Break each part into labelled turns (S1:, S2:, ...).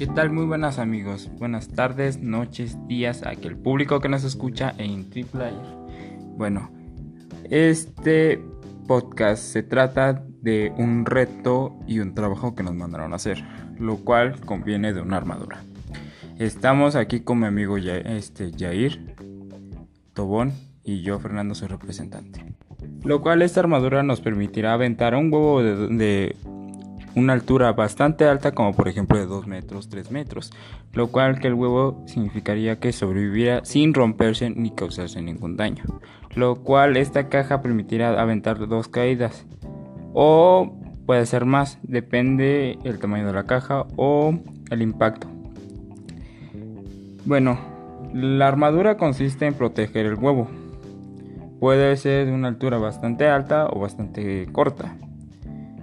S1: ¿Qué tal? Muy buenas amigos. Buenas tardes, noches, días a aquel público que nos escucha en Triplayer. Bueno, este podcast se trata de un reto y un trabajo que nos mandaron a hacer, lo cual conviene de una armadura. Estamos aquí con mi amigo este, Jair Tobón y yo, Fernando, su representante. Lo cual esta armadura nos permitirá aventar un huevo de una altura bastante alta como por ejemplo de 2 metros, 3 metros, lo cual que el huevo significaría que sobreviviera sin romperse ni causarse ningún daño, lo cual esta caja permitirá aventar dos caídas o puede ser más, depende el tamaño de la caja o el impacto. Bueno, la armadura consiste en proteger el huevo. Puede ser de una altura bastante alta o bastante corta.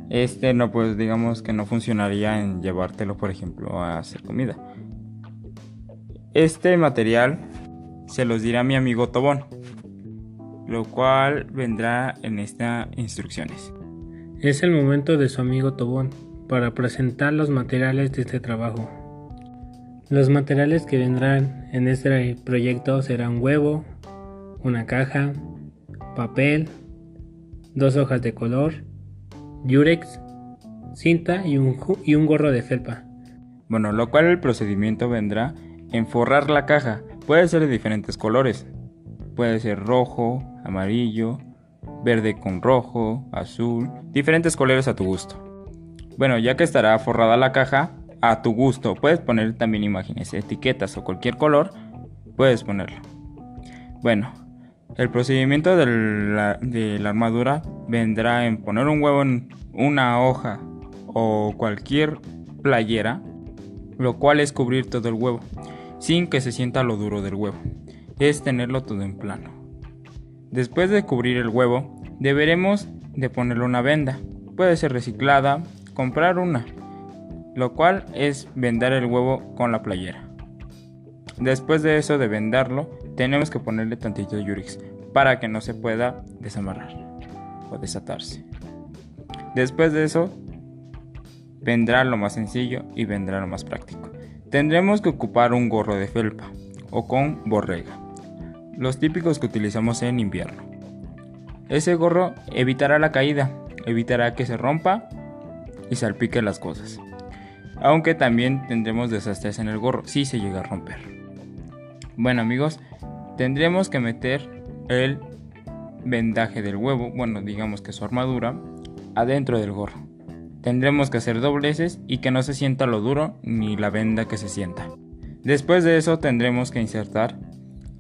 S1: Este no, pues digamos que no funcionaría en llevártelo, por ejemplo, a hacer comida. Este material se los dirá mi amigo Tobón, lo cual vendrá en estas instrucciones.
S2: Es el momento de su amigo Tobón para presentar los materiales de este trabajo. Los materiales que vendrán en este proyecto serán huevo, una caja, papel, dos hojas de color, yurex, cinta y un, y un gorro de felpa.
S1: Bueno, lo cual el procedimiento vendrá en forrar la caja. Puede ser de diferentes colores. Puede ser rojo, amarillo, verde con rojo, azul, diferentes colores a tu gusto. Bueno, ya que estará forrada la caja, a tu gusto, puedes poner también imágenes, etiquetas o cualquier color, puedes ponerlo. Bueno, el procedimiento de la, armadura vendrá en poner un huevo en una hoja o cualquier playera, lo cual es cubrir todo el huevo, sin que se sienta lo duro del huevo. Es tenerlo todo en plano. Después de cubrir el huevo, deberemos de ponerle una venda. Puede ser reciclada, comprar una, lo cual es vendar el huevo con la playera. Después de eso de vendarlo, tenemos que ponerle tantito Yurix para que no se pueda desamarrar o desatarse. Después de eso, vendrá lo más sencillo y vendrá lo más práctico. Tendremos que ocupar un gorro de felpa o con borrega, los típicos que utilizamos en invierno. Ese gorro evitará la caída, evitará que se rompa y salpique las cosas. Aunque también tendremos desastres en el gorro si se llega a romper. Bueno amigos, tendremos que meter el vendaje del huevo, bueno digamos que su armadura, adentro del gorro. Tendremos que hacer dobleces y que no se sienta lo duro ni la venda que se sienta. Después de eso tendremos que insertar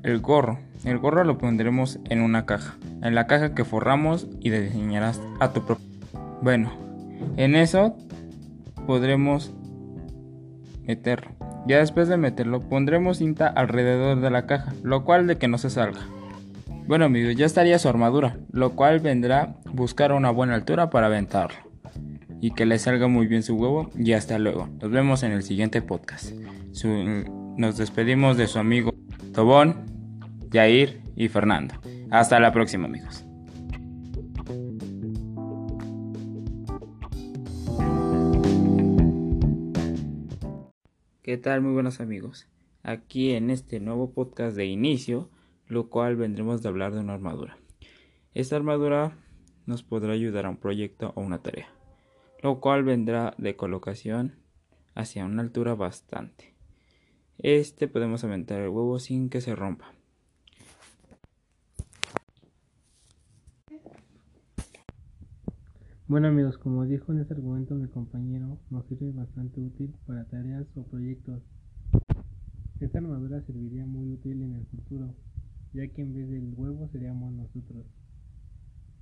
S1: el gorro. El gorro lo pondremos en una caja, en la caja que forramos y diseñarás a tu propio. Bueno, en eso podremos meterlo. Ya después de meterlo pondremos cinta alrededor de la caja, lo cual de que no se salga. Bueno amigos, ya estaría su armadura, lo cual vendrá buscar una buena altura para aventarlo. Y que le salga muy bien su huevo y hasta luego. Nos vemos en el siguiente podcast. nos despedimos de su amigo Tobón, Jair y Fernando. Hasta la próxima amigos. ¿Qué tal? Muy buenos amigos. Aquí en este nuevo podcast de inicio, lo cual vendremos de hablar de una armadura. Esta armadura nos podrá ayudar a un proyecto o una tarea, lo cual vendrá de colocación hacia una altura bastante. Este podemos aventar el huevo sin que se rompa.
S2: Bueno amigos, como dijo en este argumento mi compañero, nos sirve bastante útil para tareas o proyectos. Esta armadura serviría muy útil en el futuro, ya que en vez del huevo seríamos nosotros,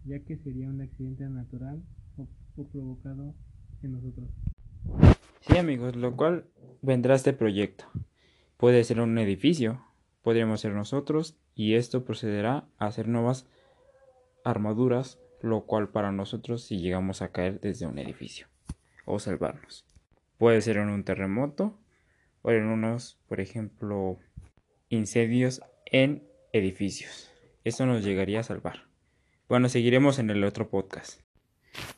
S2: ya que sería un accidente natural o, o provocado en nosotros.
S1: Sí amigos, lo cual vendrá este proyecto. Puede ser un edificio, podríamos ser nosotros y esto procederá a hacer nuevas armaduras lo cual para nosotros si llegamos a caer desde un edificio o salvarnos. Puede ser en un terremoto o en unos, por ejemplo, incendios en edificios. Esto nos llegaría a salvar. Bueno, seguiremos en el otro podcast.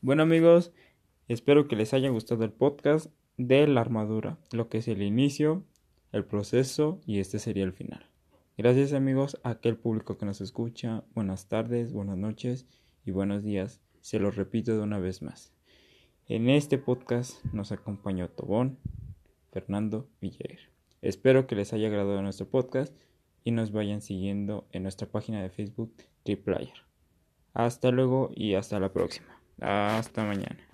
S1: Bueno amigos, espero que les haya gustado el podcast de la armadura, lo que es el inicio, el proceso y este sería el final. Gracias amigos a aquel público que nos escucha. Buenas tardes, buenas noches y buenos días. Se lo repito de una vez más. En este podcast nos acompañó Tobón, Fernando Villair. Espero que les haya agradado nuestro podcast y nos vayan siguiendo en nuestra página de Facebook Triplayer. Hasta luego y hasta la próxima. Hasta mañana.